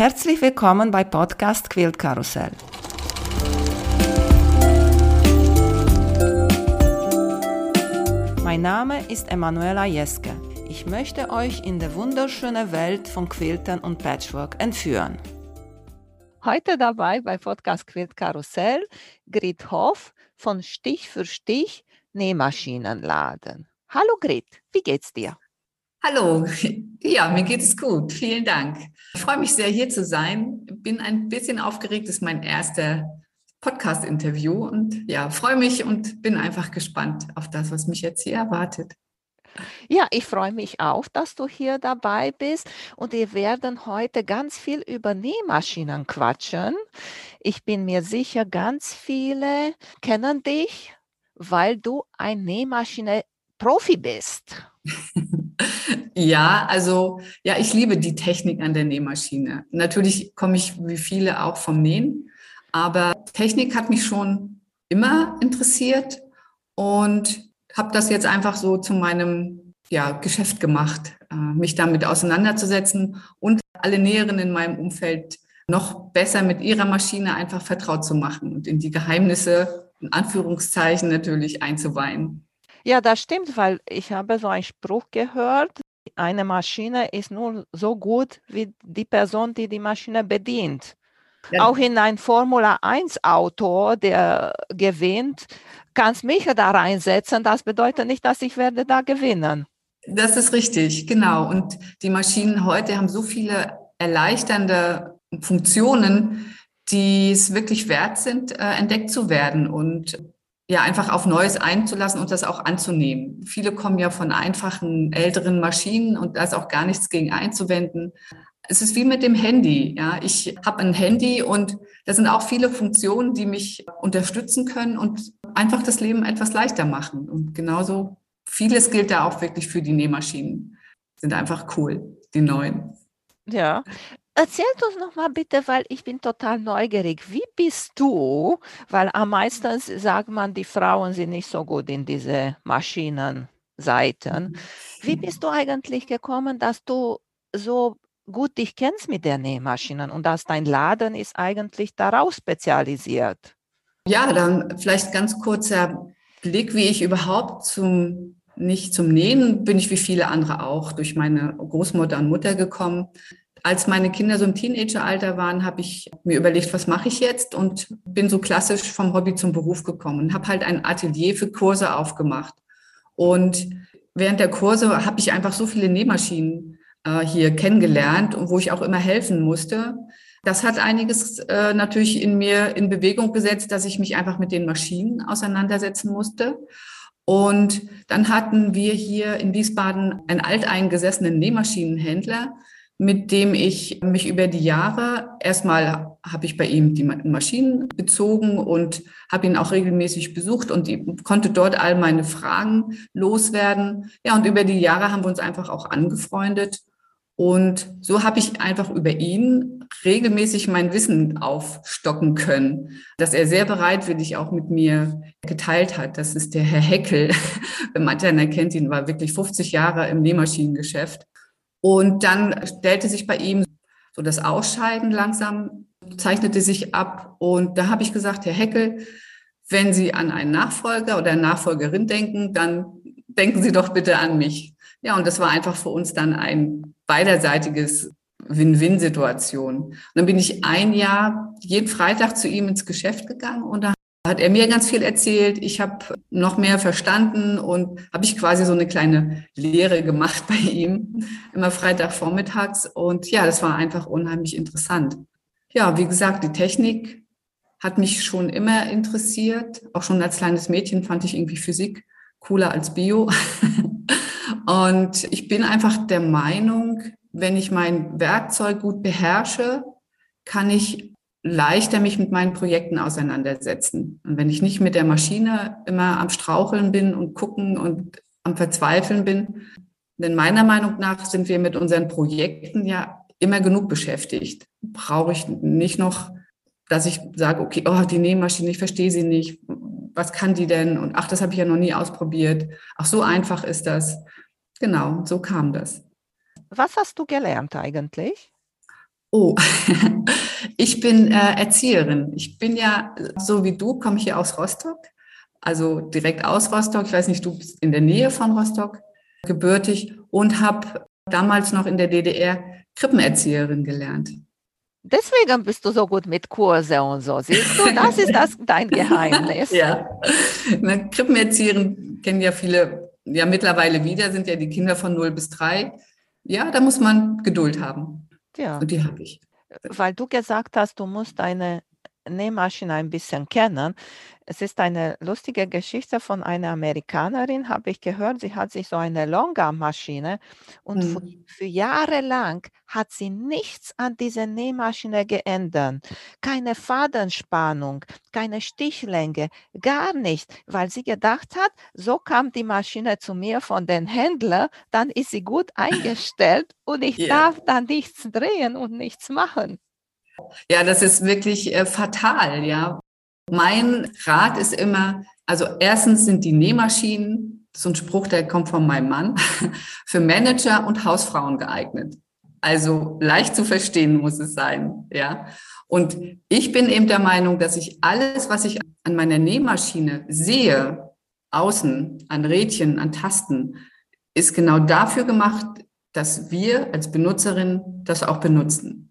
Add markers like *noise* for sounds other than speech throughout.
Herzlich willkommen bei Podcast Quilt Karussell. Mein Name ist Emanuela Jeske. Ich möchte euch in die wunderschöne Welt von Quiltern und Patchwork entführen. Heute dabei bei Podcast Quilt Karussell Grit Hoff von Stich für Stich Nähmaschinenladen. Hallo Grit, wie geht's dir? Hallo, *laughs* ja, mir geht es gut. Vielen Dank. Ich freue mich sehr, hier zu sein. Bin ein bisschen aufgeregt. Das ist mein erster Podcast-Interview und ja, freue mich und bin einfach gespannt auf das, was mich jetzt hier erwartet. Ja, ich freue mich auch, dass du hier dabei bist und wir werden heute ganz viel über Nähmaschinen quatschen. Ich bin mir sicher, ganz viele kennen dich, weil du ein Nähmaschine-Profi bist. *laughs* Ja, also ja, ich liebe die Technik an der Nähmaschine. Natürlich komme ich wie viele auch vom Nähen, aber Technik hat mich schon immer interessiert und habe das jetzt einfach so zu meinem ja, Geschäft gemacht, äh, mich damit auseinanderzusetzen und alle Näherinnen in meinem Umfeld noch besser mit ihrer Maschine einfach vertraut zu machen und in die Geheimnisse, in Anführungszeichen natürlich einzuweihen. Ja, das stimmt, weil ich habe so einen Spruch gehört, eine Maschine ist nur so gut wie die Person, die die Maschine bedient. Ja. Auch in ein Formula 1 Auto, der gewinnt, kannst mich da reinsetzen. Das bedeutet nicht, dass ich werde da gewinnen. Das ist richtig, genau. Und die Maschinen heute haben so viele erleichternde Funktionen, die es wirklich wert sind, äh, entdeckt zu werden. Und ja, einfach auf Neues einzulassen und das auch anzunehmen. Viele kommen ja von einfachen älteren Maschinen und da ist auch gar nichts gegen einzuwenden. Es ist wie mit dem Handy. Ja, ich habe ein Handy und da sind auch viele Funktionen, die mich unterstützen können und einfach das Leben etwas leichter machen. Und genauso vieles gilt da auch wirklich für die Nähmaschinen. Sind einfach cool, die neuen. Ja, Erzähl uns noch mal bitte, weil ich bin total neugierig. Wie bist du? Weil am meisten sagt man, die Frauen sind nicht so gut in diese Maschinenseiten. Wie mhm. bist du eigentlich gekommen, dass du so gut dich kennst mit der Nähmaschinen und dass dein Laden ist eigentlich daraus spezialisiert? Ja, dann vielleicht ganz kurzer Blick, wie ich überhaupt zum nicht zum Nähen bin ich wie viele andere auch durch meine Großmutter und Mutter gekommen als meine Kinder so im Teenageralter waren, habe ich mir überlegt, was mache ich jetzt und bin so klassisch vom Hobby zum Beruf gekommen habe halt ein Atelier für Kurse aufgemacht. Und während der Kurse habe ich einfach so viele Nähmaschinen äh, hier kennengelernt und wo ich auch immer helfen musste. Das hat einiges äh, natürlich in mir in Bewegung gesetzt, dass ich mich einfach mit den Maschinen auseinandersetzen musste. Und dann hatten wir hier in Wiesbaden einen alteingesessenen Nähmaschinenhändler, mit dem ich mich über die Jahre, erstmal habe ich bei ihm die Maschinen bezogen und habe ihn auch regelmäßig besucht und konnte dort all meine Fragen loswerden. Ja, und über die Jahre haben wir uns einfach auch angefreundet. Und so habe ich einfach über ihn regelmäßig mein Wissen aufstocken können, dass er sehr bereitwillig auch mit mir geteilt hat. Das ist der Herr Heckel. *laughs* Mancher kennt ihn, war wirklich 50 Jahre im Nähmaschinengeschäft und dann stellte sich bei ihm so das Ausscheiden langsam, zeichnete sich ab. Und da habe ich gesagt, Herr Heckel, wenn Sie an einen Nachfolger oder eine Nachfolgerin denken, dann denken Sie doch bitte an mich. Ja, und das war einfach für uns dann ein beiderseitiges Win-Win-Situation. Und dann bin ich ein Jahr jeden Freitag zu ihm ins Geschäft gegangen und da hat er mir ganz viel erzählt. Ich habe noch mehr verstanden und habe ich quasi so eine kleine Lehre gemacht *laughs* bei ihm, immer Freitagvormittags. Und ja, das war einfach unheimlich interessant. Ja, wie gesagt, die Technik hat mich schon immer interessiert. Auch schon als kleines Mädchen fand ich irgendwie Physik cooler als Bio. *laughs* und ich bin einfach der Meinung, wenn ich mein Werkzeug gut beherrsche, kann ich leichter mich mit meinen Projekten auseinandersetzen. Und wenn ich nicht mit der Maschine immer am Straucheln bin und gucken und am Verzweifeln bin, denn meiner Meinung nach sind wir mit unseren Projekten ja immer genug beschäftigt. Brauche ich nicht noch, dass ich sage, okay, oh, die Nähmaschine, ich verstehe sie nicht. Was kann die denn? Und ach, das habe ich ja noch nie ausprobiert. Ach, so einfach ist das. Genau, so kam das. Was hast du gelernt eigentlich? Oh, *laughs* ich bin äh, Erzieherin. Ich bin ja, so wie du, komme ich hier aus Rostock, also direkt aus Rostock. Ich weiß nicht, du bist in der Nähe von Rostock gebürtig und habe damals noch in der DDR Krippenerzieherin gelernt. Deswegen bist du so gut mit Kurse und so. Siehst du, das ist das *laughs* dein Geheimnis. ja. Ne, Krippenerzieherin kennen ja viele ja mittlerweile wieder, sind ja die Kinder von 0 bis 3. Ja, da muss man Geduld haben. Ja. Und die habe ich. Weil du gesagt hast, du musst deine Nähmaschine ein bisschen kennen. Es ist eine lustige Geschichte von einer Amerikanerin, habe ich gehört. Sie hat sich so eine Longarm-Maschine und für, Mhm. für Jahre lang hat sie nichts an dieser Nähmaschine geändert. Keine Fadenspannung, keine Stichlänge, gar nicht, weil sie gedacht hat, so kam die Maschine zu mir von den Händlern, dann ist sie gut eingestellt und ich Ja. darf da nichts drehen und nichts machen. Ja, das ist wirklich äh, fatal, ja. Mein Rat ist immer, also erstens sind die Nähmaschinen, so ein Spruch, der kommt von meinem Mann, *laughs* für Manager und Hausfrauen geeignet. Also leicht zu verstehen muss es sein, ja. Und ich bin eben der Meinung, dass ich alles, was ich an meiner Nähmaschine sehe, außen, an Rädchen, an Tasten, ist genau dafür gemacht, dass wir als Benutzerin das auch benutzen.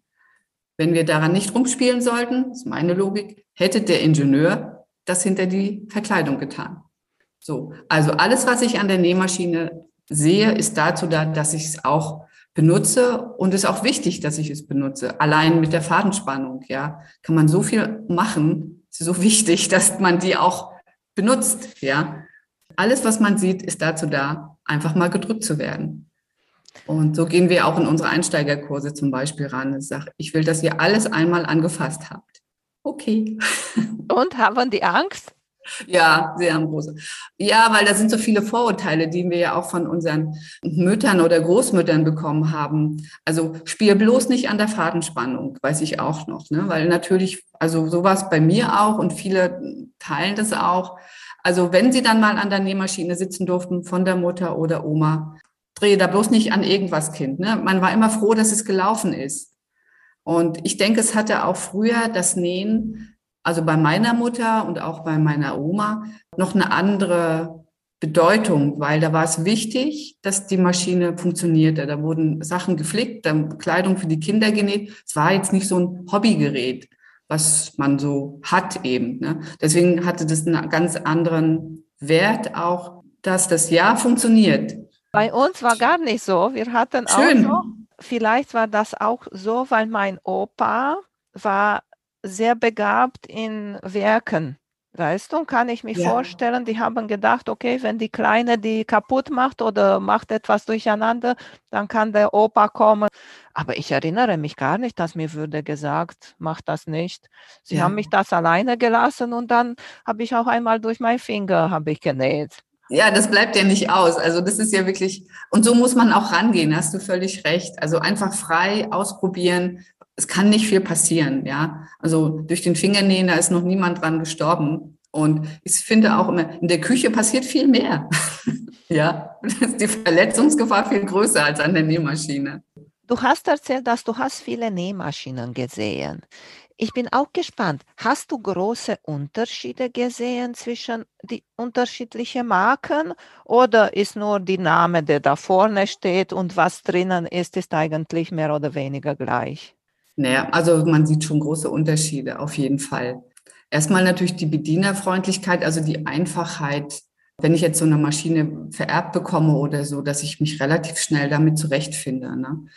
Wenn wir daran nicht rumspielen sollten, ist meine Logik, hätte der Ingenieur das hinter die Verkleidung getan. So, also alles, was ich an der Nähmaschine sehe, ist dazu da, dass ich es auch benutze und ist auch wichtig, dass ich es benutze. Allein mit der Fadenspannung, ja, kann man so viel machen. Ist so wichtig, *laughs* dass man die auch benutzt, ja. Alles, was man sieht, ist dazu da, einfach mal gedrückt zu werden. Und so gehen wir auch in unsere Einsteigerkurse zum Beispiel ran. Ich sage, ich will, dass ihr alles einmal angefasst habt. Okay. *laughs* Und haben die Angst? Ja, sehr haben große. Ja, weil da sind so viele Vorurteile, die wir ja auch von unseren Müttern oder Großmüttern bekommen haben. Also spiel bloß nicht an der Fadenspannung, weiß ich auch noch, ne? Weil natürlich, also sowas bei mir auch und viele teilen das auch. Also wenn sie dann mal an der Nähmaschine sitzen durften von der Mutter oder Oma, drehe da bloß nicht an irgendwas Kind. Ne? Man war immer froh, dass es gelaufen ist. Und ich denke, es hatte auch früher das Nähen, also bei meiner Mutter und auch bei meiner Oma, noch eine andere Bedeutung, weil da war es wichtig, dass die Maschine funktionierte. Da wurden Sachen geflickt, dann Kleidung für die Kinder genäht. Es war jetzt nicht so ein Hobbygerät, was man so hat eben. Ne? Deswegen hatte das einen ganz anderen Wert auch, dass das Ja funktioniert. Bei uns war gar nicht so. Wir hatten Schön. auch so, vielleicht war das auch so, weil mein Opa war sehr begabt in Werken. Weißt du, kann ich mich Ja. vorstellen, die haben gedacht, okay, wenn die Kleine die kaputt macht oder macht etwas durcheinander, dann kann der Opa kommen. Aber ich erinnere mich gar nicht, dass mir würde gesagt, mach das nicht. Sie Ja. haben mich das alleine gelassen und dann habe ich auch einmal durch meinen Finger habe ich genäht. Ja, das bleibt ja nicht aus. Also das ist ja wirklich, und so muss man auch rangehen, hast du völlig recht. Also einfach frei ausprobieren. Es kann nicht viel passieren, ja. Also durch den Fingernähen, da ist noch niemand dran gestorben. Und ich finde auch immer, in der Küche passiert viel mehr. *laughs* ja, *laughs* ist die Verletzungsgefahr viel größer als an der Nähmaschine. Du hast erzählt, dass du hast viele Nähmaschinen gesehen. Ich bin auch gespannt. Hast du große Unterschiede gesehen zwischen die unterschiedlichen Marken oder ist nur die Name, der da vorne steht und was drinnen ist, ist eigentlich mehr oder weniger gleich? Naja, also man sieht schon große Unterschiede, auf jeden Fall. Erstmal natürlich die Bedienerfreundlichkeit, also die Einfachheit. Wenn ich jetzt so eine Maschine vererbt bekomme oder so, dass ich mich relativ schnell damit zurechtfinde. Ne?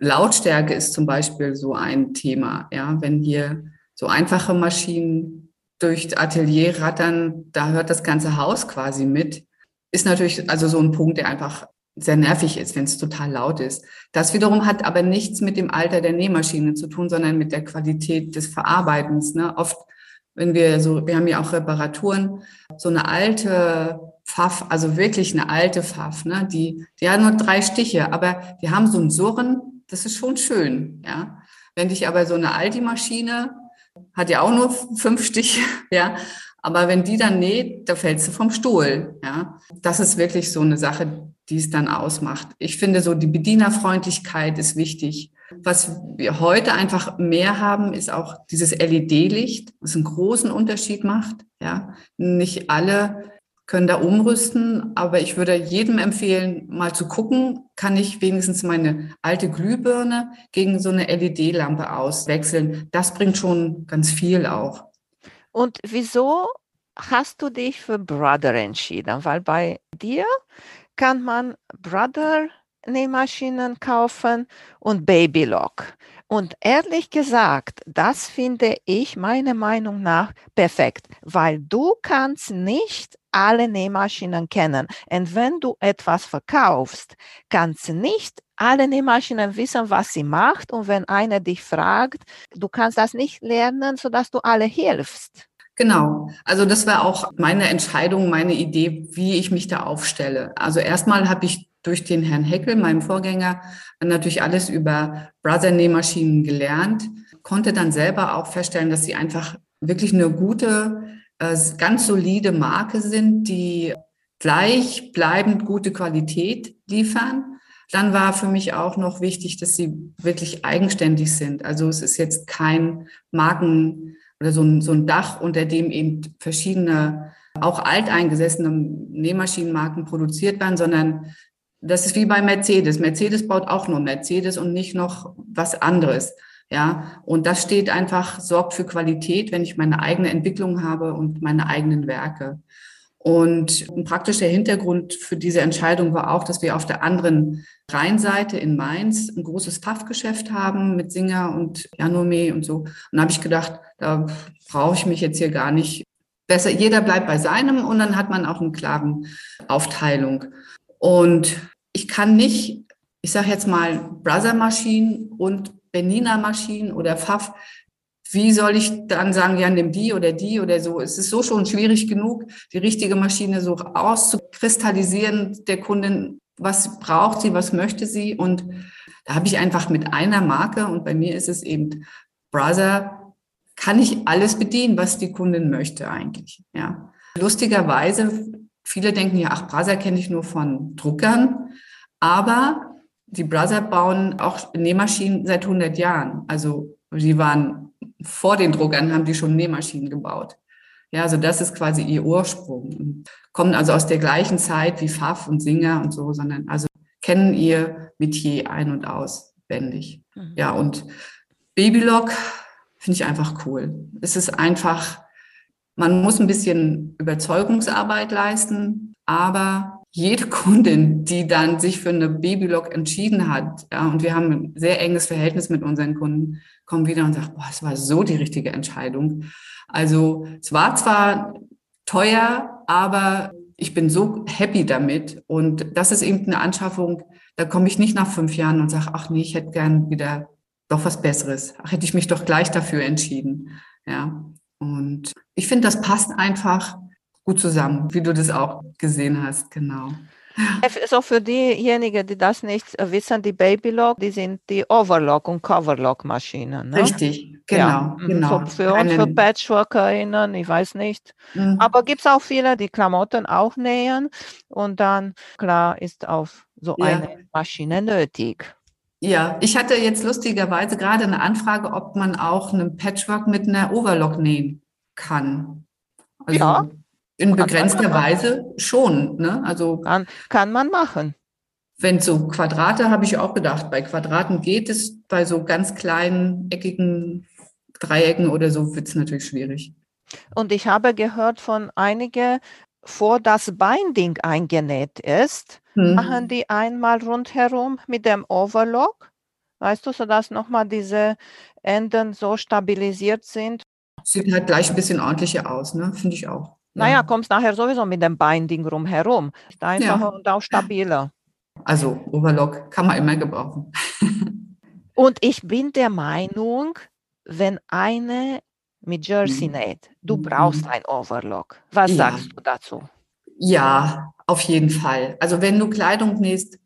Lautstärke ist zum Beispiel so ein Thema. Ja, wenn hier so einfache Maschinen durch Atelier rattern, da hört das ganze Haus quasi mit. Ist natürlich also so ein Punkt, der einfach sehr nervig ist, wenn es total laut ist. Das wiederum hat aber nichts mit dem Alter der Nähmaschine zu tun, sondern mit der Qualität des Verarbeitens. Ne? Oft, wenn wir so, wir haben ja auch Reparaturen, so eine alte Pfaff, also wirklich eine alte Pfaff, ne? die, die hat nur drei Stiche, aber die haben so ein Surren, das ist schon schön, ja. Wenn dich aber so eine Aldi-Maschine hat ja auch nur fünf Stiche, *laughs* ja, aber wenn die dann näht, da fällst du vom Stuhl, ja. Das ist wirklich so eine Sache, die es dann ausmacht. Ich finde so, die Bedienerfreundlichkeit ist wichtig. Was wir heute einfach mehr haben, ist auch dieses LED-Licht, was einen großen Unterschied macht. Ja, nicht alle können da umrüsten, aber ich würde jedem empfehlen, mal zu gucken, kann ich wenigstens meine alte Glühbirne gegen so eine LED-Lampe auswechseln. Das bringt schon ganz viel auch. Und wieso hast du dich für Brother entschieden? Weil bei dir kann man Brother Nähmaschinen kaufen und Babylock. Und ehrlich gesagt, das finde ich meiner Meinung nach perfekt, weil du kannst nicht alle Nähmaschinen kennen. Und wenn du etwas verkaufst, kannst nicht alle Nähmaschinen wissen, was sie macht. Und wenn einer dich fragt, du kannst das nicht lernen, sodass du alle hilfst. Genau. Also das war auch meine Entscheidung, meine Idee, wie ich mich da aufstelle. Also erstmal habe ich durch den Herrn Heckel, meinem Vorgänger, natürlich alles über Brother-Nähmaschinen gelernt, konnte dann selber auch feststellen, dass sie einfach wirklich eine gute, äh, ganz solide Marke sind, die gleichbleibend gute Qualität liefern. Dann war für mich auch noch wichtig, dass sie wirklich eigenständig sind. Also es ist jetzt kein Marken oder so ein, so ein Dach, unter dem eben verschiedene, auch alteingesessene Nähmaschinenmarken produziert werden, sondern das ist wie bei Mercedes. Mercedes baut auch nur Mercedes und nicht noch was anderes. Ja, und das steht einfach, sorgt für Qualität, wenn ich meine eigene Entwicklung habe und meine eigenen Werke. Und praktisch der Hintergrund für diese Entscheidung war auch, dass wir auf der anderen Rheinseite in Mainz ein großes Pfaffgeschäft haben mit Singer und Janome und so. Und da habe ich gedacht, da brauche ich mich jetzt hier gar nicht. Besser, jeder bleibt bei seinem und dann hat man auch eine klare Aufteilung. Und ich kann nicht, ich sage jetzt mal, Brother-Maschinen und Benina-Maschinen oder Pfaff, wie soll ich dann sagen, ja, nimm die oder die oder so? Es ist so schon schwierig genug, die richtige Maschine so auszukristallisieren, der Kundin, was braucht sie, was möchte sie. Und da habe ich einfach mit einer Marke, und bei mir ist es eben Brother, kann ich alles bedienen, was die Kundin möchte eigentlich. Ja. Lustigerweise Viele denken ja, ach, Brother kenne ich nur von Druckern, aber die Brother bauen auch Nähmaschinen seit 100 Jahren. Also sie waren vor den Druckern, haben die schon Nähmaschinen gebaut. Ja, also das ist quasi ihr Ursprung. Kommen also aus der gleichen Zeit wie Pfaff und Singer und so, sondern also kennen ihr Metier ein- und auswendig. Mhm. Ja, und Babylock finde ich einfach cool. Es ist einfach man muss ein bisschen Überzeugungsarbeit leisten, aber jede Kundin, die dann sich für eine Babylock entschieden hat, ja, und wir haben ein sehr enges Verhältnis mit unseren Kunden, kommen wieder und sagen, boah, es war so die richtige Entscheidung. Also es war zwar teuer, aber ich bin so happy damit. Und das ist eben eine Anschaffung, da komme ich nicht nach fünf Jahren und sage, ach nee, ich hätte gern wieder doch was Besseres. Ach, hätte ich mich doch gleich dafür entschieden. Ja. Und ich finde, das passt einfach gut zusammen, wie du das auch gesehen hast, genau. So für diejenigen, die das nicht wissen, die Babylock, die sind die Overlock- und Coverlock-Maschinen. Ne? Richtig, genau. Ja, mhm, genau. So für uns, für PatchworkerInnen, ich weiß nicht. Mhm. Aber gibt es auch viele, die Klamotten auch nähen und dann, klar, ist auch so ja. eine Maschine nötig. Ja, ich hatte jetzt lustigerweise gerade eine Anfrage, ob man auch einen Patchwork mit einer Overlock nähen kann. Also ja. in begrenzter Weise schon. Ne? Also kann, kann man machen. Wenn so Quadrate, habe ich auch gedacht, bei Quadraten geht es, bei so ganz kleinen, eckigen Dreiecken oder so wird es natürlich schwierig. Und ich habe gehört von einigen, vor das Binding eingenäht ist, hm. machen die einmal rundherum mit dem Overlock, weißt du, sodass nochmal diese Enden so stabilisiert sind. Sieht halt gleich ein bisschen ordentlicher aus, ne? finde ich auch. Naja, ja. kommst nachher sowieso mit dem Binding rumherum. Ist einfacher ja. und auch stabiler. Also Overlock kann man immer gebrauchen. *laughs* und ich bin der Meinung, wenn eine mit Jersey mhm. näht, du brauchst mhm. ein Overlock. Was ja. sagst du dazu? Ja, auf jeden Fall. Also wenn du Kleidung nähst,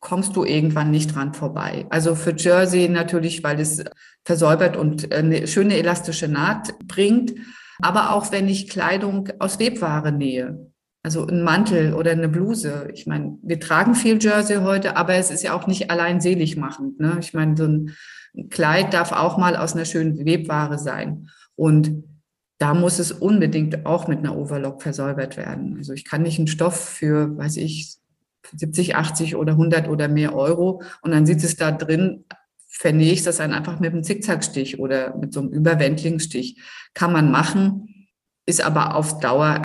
kommst du irgendwann nicht dran vorbei. Also für Jersey natürlich, weil es versäubert und eine schöne elastische Naht bringt. Aber auch wenn ich Kleidung aus Webware nähe. Also ein Mantel oder eine Bluse. Ich meine, wir tragen viel Jersey heute, aber es ist ja auch nicht allein selig machend. Ne? Ich meine, so ein Kleid darf auch mal aus einer schönen Webware sein. Und da muss es unbedingt auch mit einer Overlock versäubert werden. Also ich kann nicht einen Stoff für, weiß ich, 70, 80 oder 100 oder mehr Euro und dann sieht es da drin, vernähe ich das dann einfach mit einem Zickzackstich oder mit so einem Überwendlingsstich. Kann man machen, ist aber auf Dauer,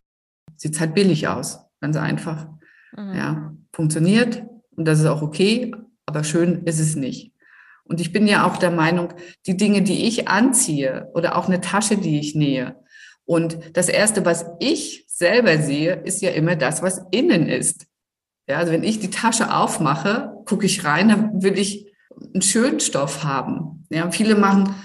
sieht halt billig aus, ganz einfach. Mhm. Ja, funktioniert und das ist auch okay, aber schön ist es nicht. Und ich bin ja auch der Meinung, die Dinge, die ich anziehe oder auch eine Tasche, die ich nähe, und das Erste, was ich selber sehe, ist ja immer das, was innen ist. Ja, also wenn ich die Tasche aufmache, gucke ich rein, dann will ich einen schönen Stoff haben. Ja, viele machen,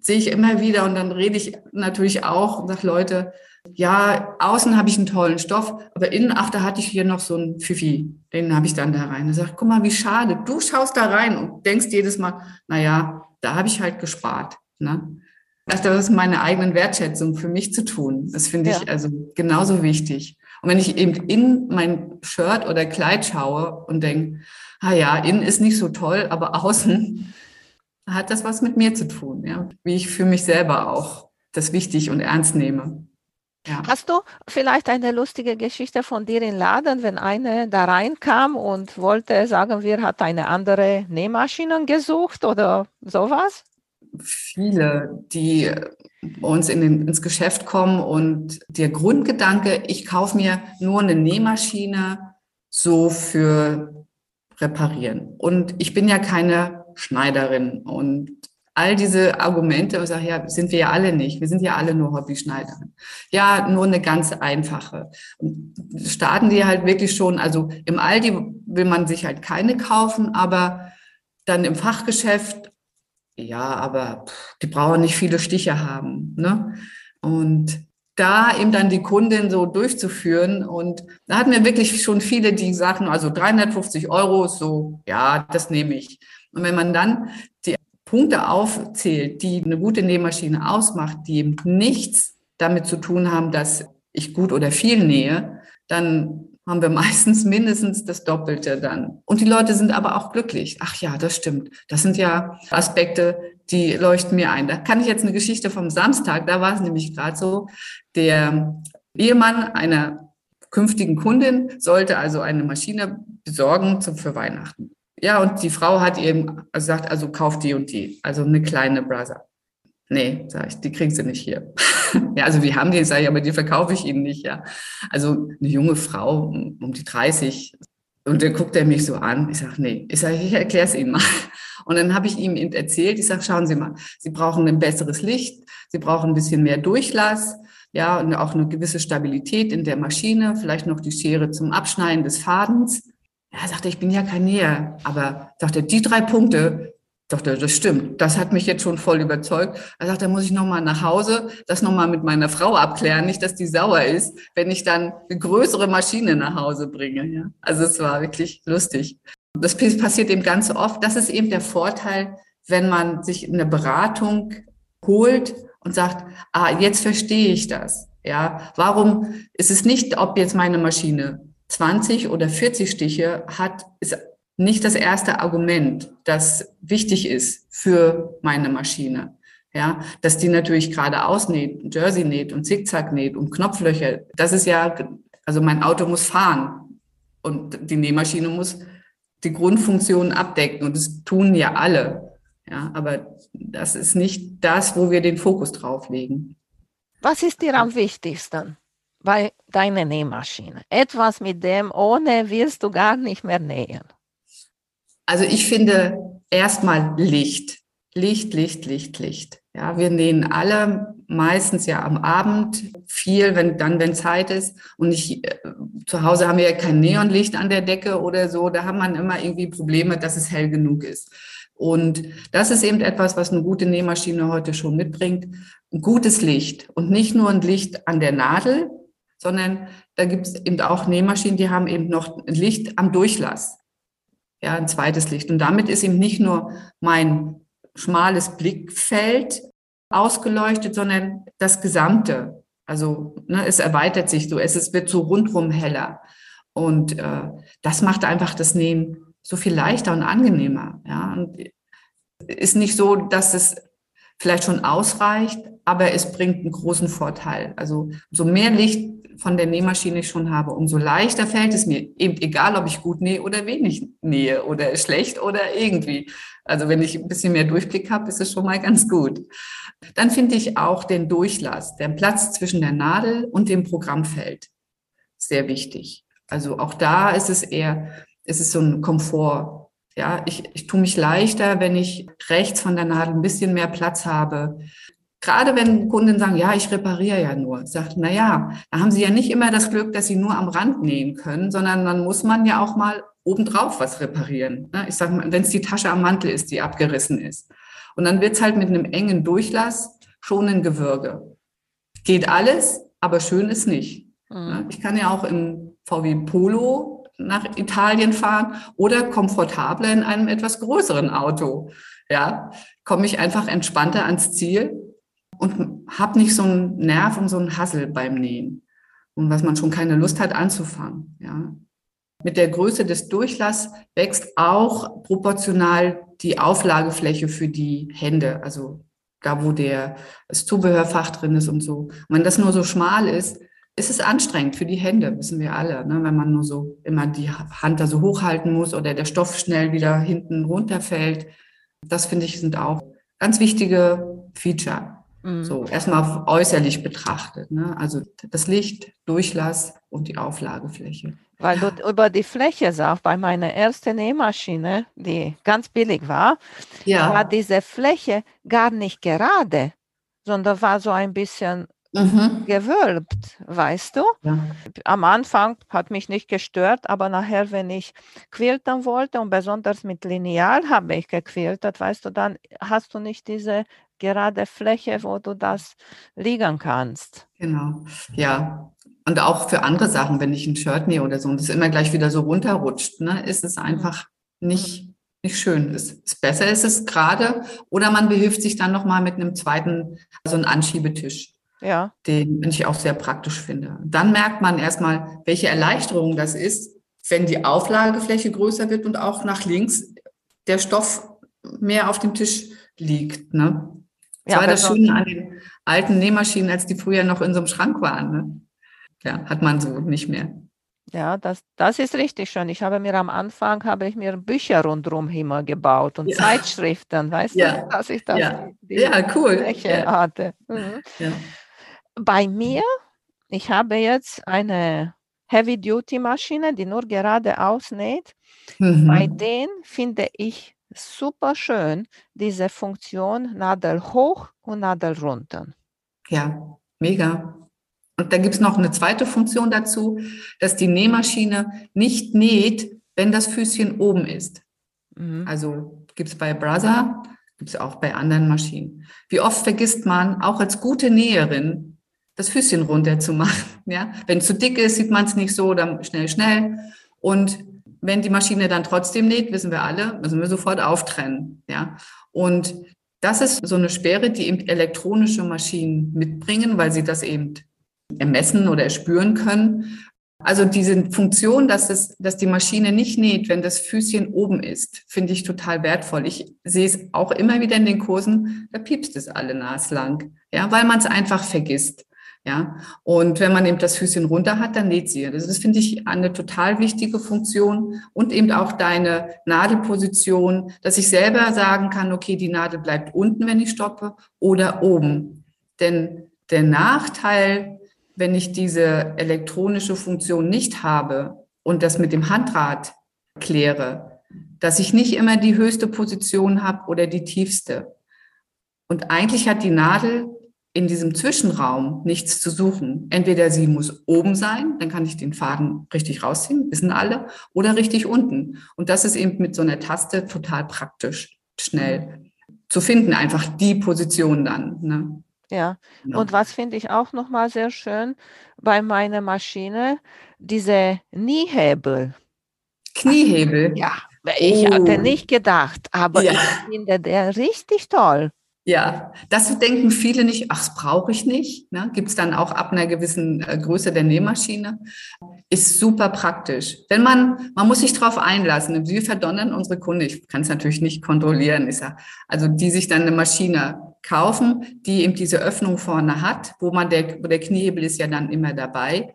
sehe ich immer wieder und dann rede ich natürlich auch und sage Leute, ja, außen habe ich einen tollen Stoff, aber innen, ach, da hatte ich hier noch so einen Fifi, den habe ich dann da rein. Da sage guck mal, wie schade, du schaust da rein und denkst jedes Mal, na ja, da habe ich halt gespart. Ne? Das ist meine eigenen Wertschätzung für mich zu tun. Das finde ja. ich also genauso wichtig. Und wenn ich eben in mein Shirt oder Kleid schaue und denke, ah ja, innen ist nicht so toll, aber außen hat das was mit mir zu tun, ja. Wie ich für mich selber auch das wichtig und ernst nehme. Ja. Hast du vielleicht eine lustige Geschichte von dir im Laden, wenn eine da reinkam und wollte, sagen wir, hat eine andere Nähmaschine gesucht oder sowas? viele, die bei uns in den, ins Geschäft kommen und der Grundgedanke, ich kaufe mir nur eine Nähmaschine so für reparieren. Und ich bin ja keine Schneiderin und all diese Argumente und sage, ja, sind wir ja alle nicht. Wir sind ja alle nur Hobby-Schneiderin. Ja, nur eine ganz einfache. Starten die halt wirklich schon, also im Aldi will man sich halt keine kaufen, aber dann im Fachgeschäft ja, aber die brauchen nicht viele Stiche haben. Ne? Und da eben dann die Kundin so durchzuführen. Und da hatten wir wirklich schon viele, die sagten, also 350 Euro, so, ja, das nehme ich. Und wenn man dann die Punkte aufzählt, die eine gute Nähmaschine ausmacht, die eben nichts damit zu tun haben, dass ich gut oder viel nähe, dann haben wir *laughs* meistens mindestens das Doppelte dann. Und die Leute sind aber auch glücklich. Ach ja, das stimmt. Das sind ja Aspekte, die leuchten mir ein. Da kann ich jetzt eine Geschichte vom Samstag, da war es nämlich gerade so, der Ehemann einer künftigen Kundin sollte also eine Maschine besorgen für Weihnachten. Ja, und die Frau hat eben gesagt, also kauf die und die, also eine kleine Brother. Nee, sag ich, die kriegst du nicht hier. *laughs* ja, also wir haben die, sag ich, aber die verkaufe ich Ihnen nicht, ja. Also eine junge Frau um die 30. Und dann guckt er mich so an. Ich sage, nee. Ich sage, ich erkläre es Ihnen mal. *laughs* Und dann habe ich ihm erzählt, ich sage, schauen Sie mal, Sie brauchen ein besseres Licht, Sie brauchen ein bisschen mehr Durchlass, ja, und auch eine gewisse Stabilität in der Maschine, vielleicht noch die Schere zum Abschneiden des Fadens. Ja, sagte, ich bin ja kein Näher, aber sagte, die drei Punkte, dachte, das stimmt. Das hat mich jetzt schon voll überzeugt. Er sagt, da muss ich nochmal nach Hause, das nochmal mit meiner Frau abklären, nicht, dass die sauer ist, wenn ich dann eine größere Maschine nach Hause bringe. Ja? Also es war wirklich lustig. Das passiert eben ganz oft. Das ist eben der Vorteil, wenn man sich eine Beratung holt und sagt, ah, jetzt verstehe ich das. Ja, warum ist es nicht, ob jetzt meine Maschine 20 oder 40 Stiche hat, ist nicht das erste Argument, das wichtig ist für meine Maschine. Ja, dass die natürlich gerade ausnäht, Jersey näht und Zickzack näht und Knopflöcher. Das ist ja, also mein Auto muss fahren und die Nähmaschine muss die Grundfunktionen abdecken und das tun ja alle. Ja, aber das ist nicht das, wo wir den Fokus drauf legen. Was ist dir am wichtigsten bei deiner Nähmaschine? Etwas, mit dem ohne wirst du gar nicht mehr nähen. Also ich finde erstmal Licht. Licht, Licht, Licht, Licht. Ja, wir nähen alle meistens ja am Abend viel, wenn dann, wenn Zeit ist. Und ich, äh, zu Hause haben wir ja kein Neonlicht an der Decke oder so. Da haben man immer irgendwie Probleme, dass es hell genug ist. Und das ist eben etwas, was eine gute Nähmaschine heute schon mitbringt. Ein gutes Licht und nicht nur ein Licht an der Nadel, sondern da gibt es eben auch Nähmaschinen, die haben eben noch Licht am Durchlass ja, ein zweites Licht. Und damit ist ihm nicht nur mein schmales Blickfeld ausgeleuchtet, sondern das Gesamte. Also ne, es erweitert sich so, es, es wird so rundrum heller. Und äh, das macht einfach das Nähen so viel leichter und angenehmer. Ja? Und ist nicht so, dass es vielleicht schon ausreicht, aber es bringt einen großen Vorteil. Also so mehr Licht von der Nähmaschine schon habe, umso leichter fällt es mir. Eben egal, ob ich gut nähe oder wenig nähe oder schlecht oder irgendwie. Also wenn ich ein bisschen mehr Durchblick habe, ist es schon mal ganz gut. Dann finde ich auch den Durchlass, den Platz zwischen der Nadel und dem Programmfeld sehr wichtig. Also auch da ist es eher, es ist so ein Komfort. Ja, ich, ich tue mich leichter, wenn ich rechts von der Nadel ein bisschen mehr Platz habe. Gerade wenn Kunden sagen, ja, ich repariere ja nur, sagt, na ja, da haben sie ja nicht immer das Glück, dass sie nur am Rand nähen können, sondern dann muss man ja auch mal obendrauf was reparieren. Ne? Ich sage mal, wenn es die Tasche am Mantel ist, die abgerissen ist. Und dann wird's halt mit einem engen Durchlass schon ein Gewürge. Geht alles, aber schön ist nicht. Mhm. Ich kann ja auch im VW Polo nach Italien fahren oder komfortabler in einem etwas größeren Auto. Ja, komme ich einfach entspannter ans Ziel und habe nicht so einen Nerv und so einen Hassel beim Nähen und was man schon keine Lust hat anzufangen. Ja, mit der Größe des Durchlass wächst auch proportional die Auflagefläche für die Hände, also da, wo der, das Zubehörfach drin ist und so. Und wenn das nur so schmal ist, ist es anstrengend für die Hände, wissen wir alle, ne? wenn man nur so immer die Hand da so hochhalten muss oder der Stoff schnell wieder hinten runterfällt. Das finde ich sind auch ganz wichtige Feature. Mhm. So erstmal äußerlich betrachtet. Ne? Also das Licht, Durchlass und die Auflagefläche. Weil du über die Fläche sagst, bei meiner ersten Nähmaschine, die ganz billig war, ja. war diese Fläche gar nicht gerade, sondern war so ein bisschen mhm. gewölbt, weißt du? Ja. Am Anfang hat mich nicht gestört, aber nachher, wenn ich quiltern wollte und besonders mit Lineal habe ich gequiltert, weißt du, dann hast du nicht diese gerade Fläche, wo du das liegen kannst. Genau, ja. Und auch für andere Sachen, wenn ich ein Shirt nähe oder so und es immer gleich wieder so runterrutscht, ne, ist es einfach nicht, nicht schön. Es ist besser ist es gerade oder man behilft sich dann nochmal mit einem zweiten, so einem Anschiebetisch. Ja. Den ich auch sehr praktisch finde. Dann merkt man erstmal, welche Erleichterung das ist, wenn die Auflagefläche größer wird und auch nach links der Stoff mehr auf dem Tisch liegt. Ne? Das ja, war das Schöne an den alten Nähmaschinen, als die früher noch in so einem Schrank waren. Ne? Ja, hat man so nicht mehr. Ja, das, das ist richtig schön. Ich habe mir am Anfang habe ich mir Bücher rundherum immer gebaut und ja. Zeitschriften, weißt ja. du, dass ich das ja, ja cool. Ja. hatte. Mhm. Bei mir, ich habe jetzt eine Heavy-Duty-Maschine, die nur geradeaus näht. Mhm. Bei denen finde ich super schön, diese Funktion Nadel hoch und Nadel runter. Ja, mega. Und dann gibt es noch eine zweite Funktion dazu, dass die Nähmaschine nicht näht, wenn das Füßchen oben ist. Mhm. Also gibt es bei Brother, gibt es auch bei anderen Maschinen. Wie oft vergisst man, auch als gute Näherin, das Füßchen runter zu machen. *laughs* Ja? Wenn es zu dick ist, sieht man es nicht so, dann schnell, schnell. Und wenn die Maschine dann trotzdem näht, wissen wir alle, müssen wir sofort auftrennen. Ja? Und das ist so eine Sperre, die eben elektronische Maschinen mitbringen, weil sie das eben ermessen oder spüren können. Also diese Funktion, dass, es, dass die Maschine nicht näht, wenn das Füßchen oben ist, finde ich total wertvoll. Ich sehe es auch immer wieder in den Kursen, da piepst es alle naslang, ja, weil man es einfach vergisst. Ja, und wenn man eben das Füßchen runter hat, dann näht sie. Also das finde ich eine total wichtige Funktion und eben auch deine Nadelposition, dass ich selber sagen kann, okay, die Nadel bleibt unten, wenn ich stoppe oder oben. Denn der Nachteil, wenn ich diese elektronische Funktion nicht habe und das mit dem Handrad kläre, dass ich nicht immer die höchste Position habe oder die tiefste. Und eigentlich hat die Nadel in diesem Zwischenraum nichts zu suchen. Entweder sie muss oben sein, dann kann ich den Faden richtig rausziehen, wissen alle, oder richtig unten. Und das ist eben mit so einer Taste total praktisch, schnell zu finden, einfach die Position dann. Ne? Ja, genau. und was finde ich auch nochmal sehr schön bei meiner Maschine, diese Kniehebel. Kniehebel? Ja, ich oh. hatte nicht gedacht, aber ja. ich finde der richtig toll. Ja, das denken viele nicht, ach, das brauche ich nicht. Ne? Gibt es dann auch ab einer gewissen äh, Größe der Nähmaschine. Ist super praktisch. Wenn man, man muss sich darauf einlassen. Wir verdonnern unsere Kunden, ich kann es natürlich nicht kontrollieren, ist ja, also die sich dann eine Maschine kaufen, die eben diese Öffnung vorne hat, wo man der, wo der Kniehebel ist ja dann immer dabei.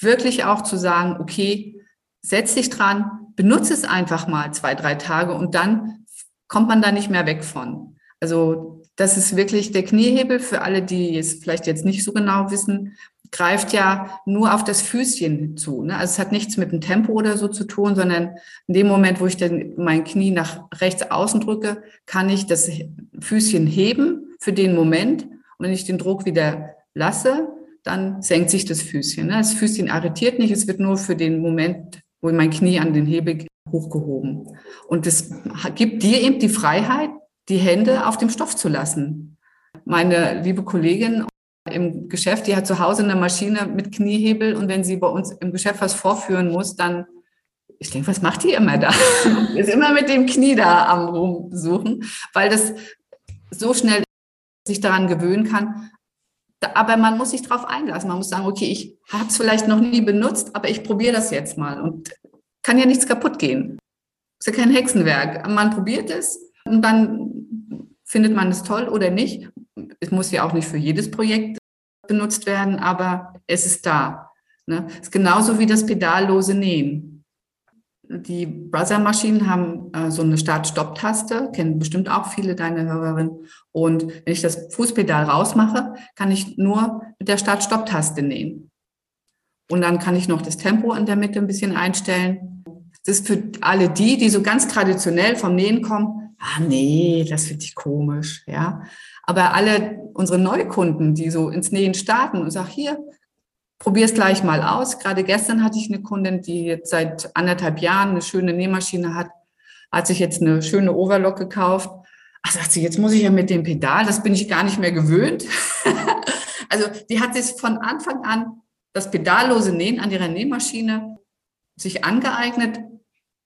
Wirklich auch zu sagen, okay, setz dich dran, benutze es einfach mal zwei, drei Tage und dann kommt man da nicht mehr weg von. Also das ist wirklich der Kniehebel für alle, die es vielleicht jetzt nicht so genau wissen, greift ja nur auf das Füßchen zu. Ne? Also es hat nichts mit dem Tempo oder so zu tun, sondern in dem Moment, wo ich dann mein Knie nach rechts außen drücke, kann ich das Füßchen heben für den Moment. Und wenn ich den Druck wieder lasse, dann senkt sich das Füßchen. Ne? Das Füßchen arretiert nicht, es wird nur für den Moment, wo mein Knie an den Hebel hochgehoben. Und das gibt dir eben die Freiheit, die Hände auf dem Stoff zu lassen. Meine liebe Kollegin im Geschäft, die hat zu Hause eine Maschine mit Kniehebel und wenn sie bei uns im Geschäft was vorführen muss, dann, ich denke, was macht die immer da? *laughs* ist immer mit dem Knie da am Rumsuchen, weil das so schnell sich daran gewöhnen kann. Aber man muss sich darauf einlassen. Man muss sagen, okay, ich habe es vielleicht noch nie benutzt, aber ich probiere das jetzt mal und kann ja nichts kaputt gehen. Ist ja kein Hexenwerk. Man probiert es und dann findet man es toll oder nicht. Es muss ja auch nicht für jedes Projekt benutzt werden, aber es ist da. Ne? Es ist genauso wie das pedallose Nähen. Die Brother-Maschinen haben äh, so eine Start-Stopp-Taste, kennen bestimmt auch viele deiner Hörerinnen. Und wenn ich das Fußpedal rausmache, kann ich nur mit der Start-Stopp-Taste nähen. Und dann kann ich noch das Tempo in der Mitte ein bisschen einstellen. Das ist für alle die, die so ganz traditionell vom Nähen kommen, ah nee, das finde ich komisch, ja. Aber alle unsere Neukunden, die so ins Nähen starten und sagen, hier, probier es gleich mal aus. Gerade gestern hatte ich eine Kundin, die jetzt seit anderthalb Jahren eine schöne Nähmaschine hat, hat sich jetzt eine schöne Overlock gekauft. Ach, sagt sie, jetzt muss ich ja mit dem Pedal, das bin ich gar nicht mehr gewöhnt. *laughs* also die hat sich von Anfang an das pedallose Nähen an ihrer Nähmaschine sich angeeignet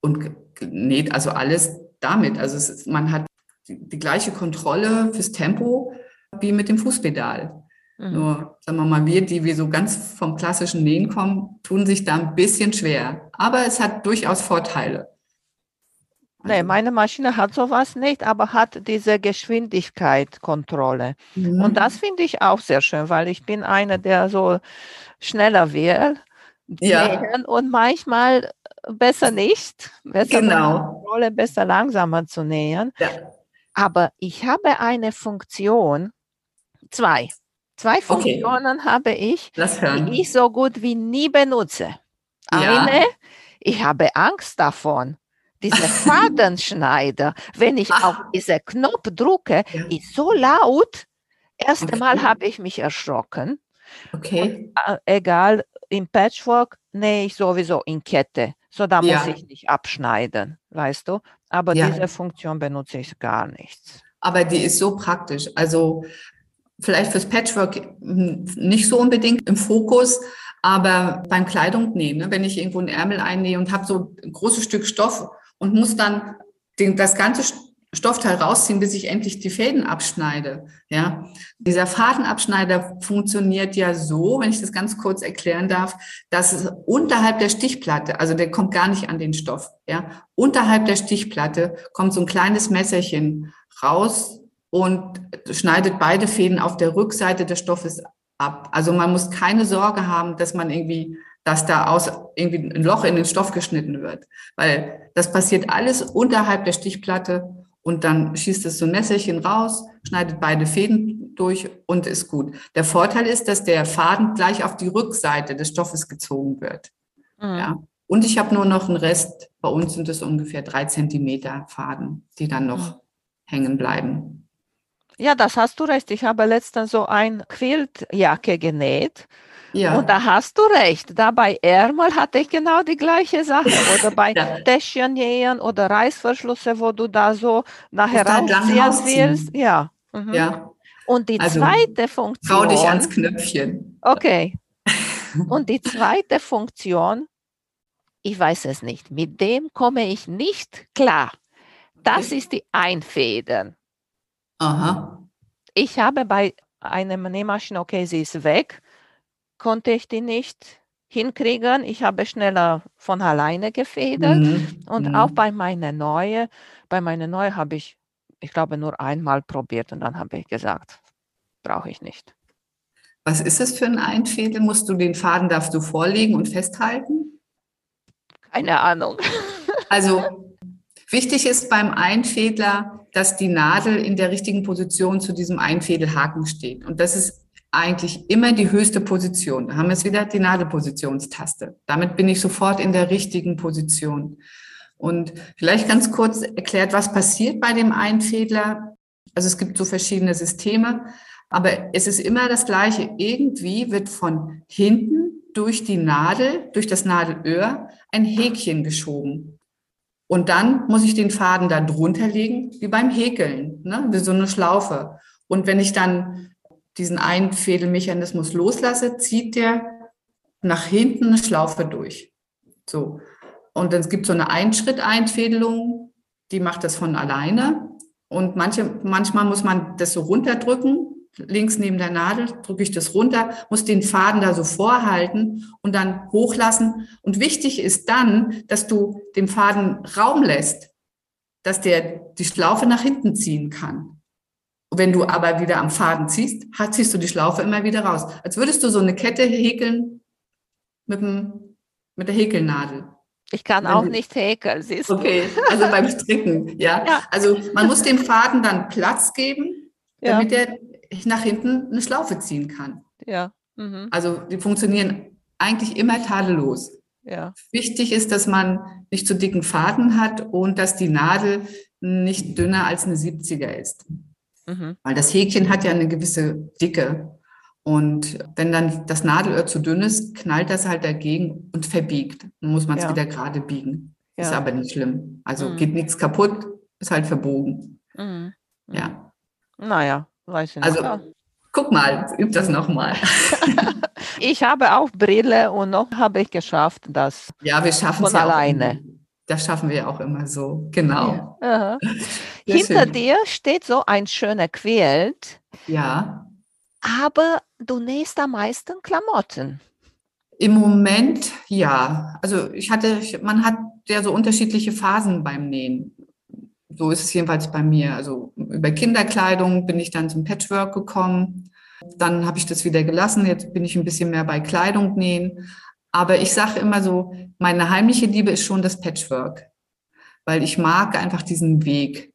und näht also alles damit. Also ist, man hat die, die, gleiche Kontrolle fürs Tempo wie mit dem Fußpedal. Mhm. Nur, sagen wir mal, wir, die wir so ganz vom klassischen Nähen kommen, tun sich da ein bisschen schwer. Aber es hat durchaus Vorteile. Nee, also meine Maschine hat sowas nicht, aber hat diese Geschwindigkeitskontrolle. Mhm. Und das finde ich auch sehr schön, weil ich bin einer, der so schneller will. Ja. Und manchmal besser nicht. Besser genau. Rolle besser langsamer zu nähern. Ja. Aber ich habe eine Funktion, zwei. Zwei Funktionen okay. habe ich, die ich so gut wie nie benutze. Eine, ja. ich habe Angst davon. Dieser *laughs* Fadenschneider, wenn ich Ach. auf diesen Knopf drücke, ja. ist so laut. Erste okay. Mal habe ich mich erschrocken. Okay. Und, äh, egal, im Patchwork nähe ich sowieso in Kette. So, da ja. muss ich nicht abschneiden, weißt du? Aber ja. diese Funktion benutze ich gar nicht. Aber die ist so praktisch. Also vielleicht fürs Patchwork hm, nicht so unbedingt im Fokus, aber beim Kleidung nähen, ne? wenn ich irgendwo einen Ärmel einnähe und habe so ein großes Stück Stoff und muss dann den, das ganze Stoffteil rausziehen, bis ich endlich die Fäden abschneide. Ja, dieser Fadenabschneider funktioniert ja so, wenn ich das ganz kurz erklären darf, dass es unterhalb der Stichplatte, also der kommt gar nicht an den Stoff. Ja, unterhalb der Stichplatte kommt so ein kleines Messerchen raus und schneidet beide Fäden auf der Rückseite des Stoffes ab. Also man muss keine Sorge haben, dass man irgendwie dass da aus irgendwie ein Loch in den Stoff geschnitten wird, weil das passiert alles unterhalb der Stichplatte und dann schießt es so ein Messerchen raus, schneidet beide Fäden durch und ist gut. Der Vorteil ist, dass der Faden gleich auf die Rückseite des Stoffes gezogen wird. Mhm. Ja. Und ich habe nur noch einen Rest, bei uns sind es ungefähr drei Zentimeter Faden, die dann noch mhm. hängen bleiben. Ja, das hast du recht. Ich habe letztens so ein Quiltjacke genäht ja. Und da hast du recht. Da bei Ärmel hatte ich genau die gleiche Sache. Oder bei *laughs* ja. Täschchen nähen oder Reißverschlüsse, wo du da so nachher rausziehen willst. Ja. Mhm. ja. Und die also, zweite Funktion. Trau dich ans Knöpfchen. Okay. *laughs* Und die zweite Funktion, ich weiß es nicht, mit dem komme ich nicht klar. Das ist die Einfäden. Aha. Ich habe bei einer Nähmaschine, okay, sie ist weg, konnte ich die nicht hinkriegen. Ich habe schneller von alleine gefedert. Mhm. Und mhm. auch bei meiner neue, bei meiner neue habe ich, ich glaube, nur einmal probiert und dann habe ich gesagt, brauche ich nicht. Was ist es für ein Einfädel? Musst du den Faden, darfst du vorlegen und festhalten? Keine Ahnung. *laughs* Also wichtig ist beim Einfädler, dass die Nadel in der richtigen Position zu diesem Einfädelhaken steht. Und das ist eigentlich immer die höchste Position. Da haben wir jetzt wieder die Nadelpositionstaste. Damit bin ich sofort in der richtigen Position. Und vielleicht ganz kurz erklärt, was passiert bei dem Einfädler. Also es gibt so verschiedene Systeme, aber es ist immer das Gleiche. Irgendwie wird von hinten durch die Nadel, durch das Nadelöhr ein Häkchen geschoben. Und dann muss ich den Faden da drunter legen, wie beim Häkeln, ne? wie so eine Schlaufe. Und wenn ich dann diesen Einfädelmechanismus loslasse, zieht der nach hinten eine Schlaufe durch. So. Und dann gibt so eine Einschritt-Einfädelung, die macht das von alleine. Und manche, manchmal muss man das so runterdrücken, links neben der Nadel, drücke ich das runter, muss den Faden da so vorhalten und dann hochlassen. Und wichtig ist dann, dass du dem Faden Raum lässt, dass der die Schlaufe nach hinten ziehen kann. Wenn du aber wieder am Faden ziehst, ziehst du die Schlaufe immer wieder raus. Als würdest du so eine Kette häkeln mit, dem, mit der Häkelnadel. Ich kann auch nicht häkeln, siehst du. Okay, also beim Stricken, ja. ja. Also man muss dem Faden dann Platz geben, damit ja. er nach hinten eine Schlaufe ziehen kann. Ja. Mhm. Also die funktionieren eigentlich immer tadellos. Ja. Wichtig ist, dass man nicht zu dicken Faden hat und dass die Nadel nicht dünner als eine 70er ist. Mhm. Weil das Häkchen hat ja eine gewisse Dicke. Und wenn dann das Nadelöhr zu dünn ist, knallt das halt dagegen und verbiegt. Dann muss man es ja. wieder gerade biegen. Ja. Ist aber nicht schlimm. Also mhm. geht nichts kaputt, ist halt verbogen. Mhm. Ja. Naja, weiß ich nicht. Also, guck mal, üb das nochmal. *laughs* ich habe auch Brille und noch habe ich geschafft, das ja, wir schaffen von alleine. Auch das schaffen wir auch immer so, genau. Ja. *laughs* Hinter schön. dir steht so ein schöner Quilt. Ja. Aber du nähst am meisten Klamotten. Im Moment ja. Also ich hatte, man hat ja so unterschiedliche Phasen beim Nähen. So ist es jedenfalls bei mir. Also über Kinderkleidung bin ich dann zum Patchwork gekommen. Dann habe ich das wieder gelassen. Jetzt bin ich ein bisschen mehr bei Kleidung nähen. Aber ich sage immer so, meine heimliche Liebe ist schon das Patchwork, weil ich mag einfach diesen Weg,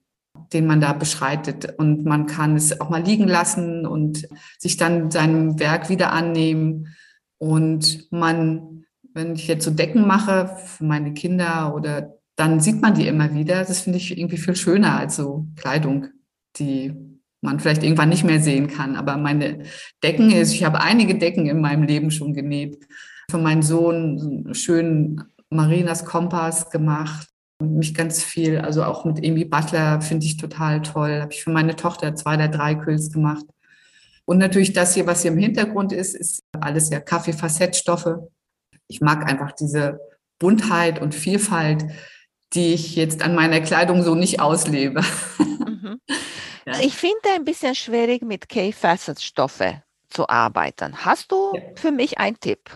den man da beschreitet. Und man kann es auch mal liegen lassen und sich dann seinem Werk wieder annehmen. Und man, wenn ich jetzt so Decken mache für meine Kinder oder dann sieht man die immer wieder. Das finde ich irgendwie viel schöner als so Kleidung, die man vielleicht irgendwann nicht mehr sehen kann. Aber meine Decken ist, ich habe einige Decken in meinem Leben schon genäht für meinen Sohn einen schönen Marinas Kompass gemacht. Mich ganz viel, also auch mit Amy Butler finde ich total toll. Habe ich für meine Tochter zwei oder drei Quills gemacht. Und natürlich das hier, was hier im Hintergrund ist, ist alles ja Kaffeefassettstoffe. Ich mag einfach diese Buntheit und Vielfalt, die ich jetzt an meiner Kleidung so nicht auslebe. Mhm. *laughs* Ja. Ich finde ein bisschen schwierig mit K-Facet-Stoffe zu arbeiten. Hast du ja. für mich einen Tipp?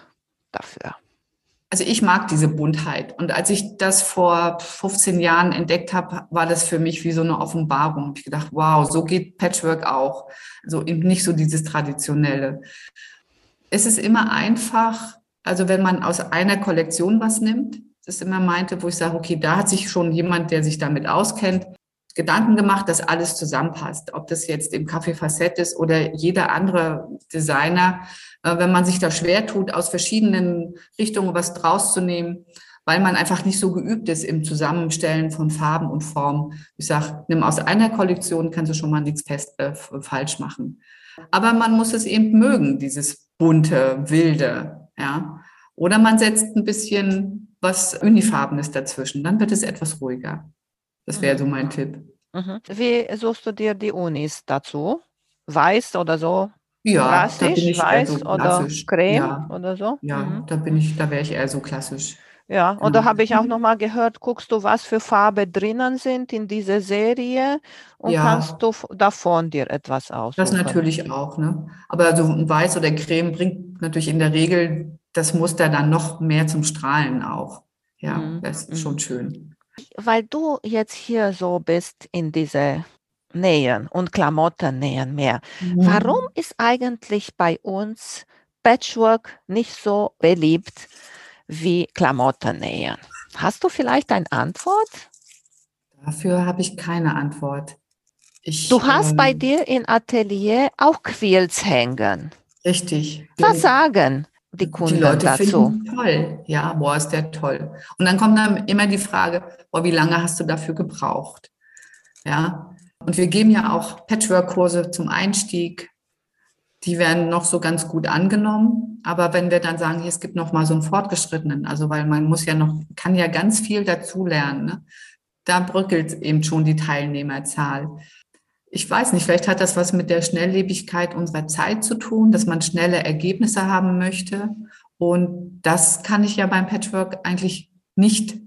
Dafür? Also ich mag diese Buntheit. Und als ich das vor 15 Jahren entdeckt habe, war das für mich wie so eine Offenbarung. Ich gedacht, wow, so geht Patchwork auch. Also eben nicht so dieses Traditionelle. Es ist immer einfach, also wenn man aus einer Kollektion was nimmt, das immer meinte, wo ich sage, okay, da hat sich schon jemand, der sich damit auskennt, Gedanken gemacht, dass alles zusammenpasst. Ob das jetzt im Café Facette ist oder jeder andere Designer, wenn man sich da schwer tut, aus verschiedenen Richtungen was draus zu nehmen, weil man einfach nicht so geübt ist im Zusammenstellen von Farben und Formen. Ich sage, nimm aus einer Kollektion, kannst du schon mal nichts fest, äh, falsch machen. Aber man muss es eben mögen, dieses bunte, wilde, ja. Oder man setzt ein bisschen was Unifarbenes dazwischen, dann wird es etwas ruhiger. Das wäre so mein Tipp. Mhm. Wie suchst du dir die Unis dazu? Weiß oder so? Ja, klassisch, da bin ich weiß so oder Creme ja. oder so? Ja, mhm. da bin ich, da wäre ich eher so klassisch. Ja, und da habe ich auch noch mal gehört, guckst du, was für Farbe drinnen sind in dieser Serie und Ja. kannst du davon dir etwas Das aussuchen. natürlich auch, ne? Aber also ein Weiß oder Creme bringt natürlich in der Regel das Muster dann noch mehr zum Strahlen auch. Ja, Mhm, das ist mhm. schon schön. Weil du jetzt hier so bist in diese Nähen und Klamottennähen mehr. Warum ist eigentlich bei uns Patchwork nicht so beliebt wie Klamottennähen? Hast du vielleicht eine Antwort? Dafür habe ich keine Antwort. Ich, Du hast bei ähm, dir im Atelier auch Quilts hängen. Richtig. Was sagen die Die Kunden Leute dazu? finden toll. Ja, boah, ist der toll. Und dann kommt dann immer die Frage, boah, wie lange hast du dafür gebraucht? Ja. Und wir geben ja auch Patchwork-Kurse zum Einstieg. Die werden noch so ganz gut angenommen. Aber wenn wir dann sagen, hier, es gibt noch mal so einen fortgeschrittenen, also weil man muss ja noch, kann ja ganz viel dazu lernen. Ne? Da bröckelt eben schon die Teilnehmerzahl. Ich weiß nicht, vielleicht hat das was mit der Schnelllebigkeit unserer Zeit zu tun, dass man schnelle Ergebnisse haben möchte. Und das kann ich ja beim Patchwork eigentlich nicht.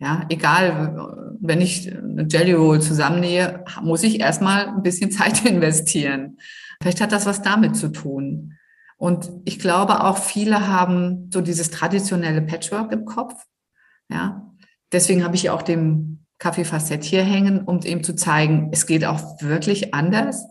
Ja, egal, wenn ich eine Jelly Roll zusammennähe, muss ich erstmal ein bisschen *laughs* Zeit investieren. Vielleicht hat das was damit zu tun. Und ich glaube auch, viele haben so dieses traditionelle Patchwork im Kopf. Ja, deswegen habe ich ja auch den Kaffeefacett hier hängen, um eben zu zeigen, es geht auch wirklich anders.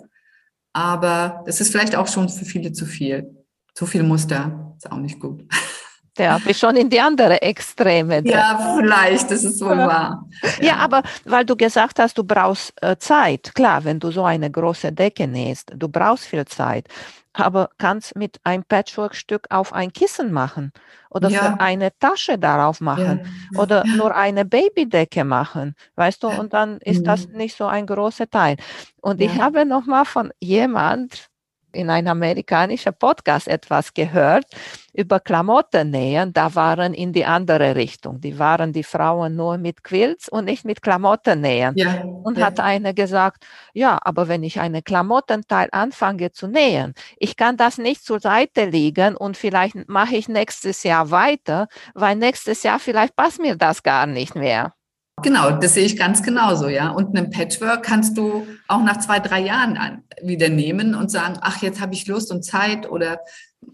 Aber das ist vielleicht auch schon für viele zu viel. Zu viel Muster ist auch nicht gut. *laughs* Ja, bist schon in die andere Extreme. Ja, vielleicht, das ist wohl wahr. Ja, aber weil du gesagt hast, du brauchst äh, Zeit. Klar, wenn du so eine große Decke nähst, du brauchst viel Zeit. Aber kannst mit einem Patchwork-Stück auf ein Kissen machen oder Ja. für eine Tasche darauf machen oder nur eine Babydecke machen, weißt du? Und dann ist das Mhm. nicht so ein großer Teil. Und ich habe noch mal von jemand in einem amerikanischen Podcast etwas gehört über Klamottennähen. Da waren in die andere Richtung. Die waren die Frauen nur mit Quilts und nicht mit Klamottennähen. Ja, Und ja. hat eine gesagt, ja, aber wenn ich eine Klamottenteil anfange zu nähen, ich kann das nicht zur Seite liegen und vielleicht mache ich nächstes Jahr weiter, weil nächstes Jahr vielleicht passt mir das gar nicht mehr. Genau, das sehe ich ganz genauso, ja. Und einen Patchwork kannst du auch nach zwei, drei Jahren an, wieder nehmen und sagen, ach, jetzt habe ich Lust und Zeit oder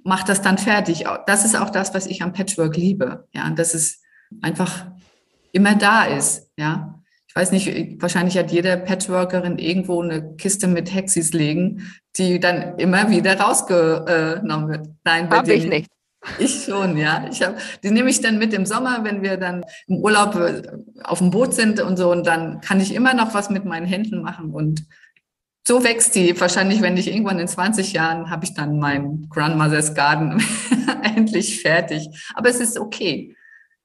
mach das dann fertig. Das ist auch das, was ich am Patchwork liebe, ja, dass es einfach immer da ist, ja. Ich weiß nicht, wahrscheinlich hat jede Patchworkerin irgendwo eine Kiste mit Hexis liegen, die dann immer wieder rausgenommen wird. Nein, bei dir ich nicht. Ich schon, ja. Ich hab, die nehme ich dann mit im Sommer, wenn wir dann im Urlaub äh, auf dem Boot sind und so. Und dann kann ich immer noch was mit meinen Händen machen. Und so wächst die. Wahrscheinlich, wenn ich irgendwann in 20 Jahren habe ich dann mein Grandmother's Garden *laughs* endlich fertig. Aber es ist okay.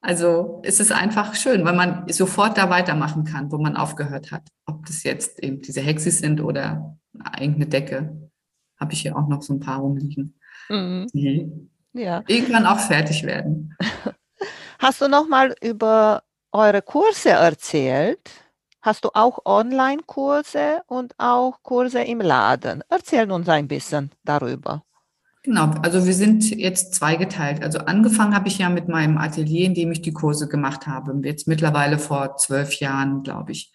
Also es ist einfach schön, weil man sofort da weitermachen kann, wo man aufgehört hat. Ob das jetzt eben diese Hexis sind oder irgendeine Decke. Habe ich hier auch noch so ein paar rumliegen, Mhm. die Ja. irgendwann auch fertig werden. *laughs* Hast du noch mal über eure Kurse erzählt? Hast du auch Online-Kurse und auch Kurse im Laden? Erzähl uns ein bisschen darüber. Genau, also wir sind jetzt zweigeteilt. Also angefangen habe ich ja mit meinem Atelier, in dem ich die Kurse gemacht habe. Jetzt mittlerweile vor zwölf Jahren, glaube ich.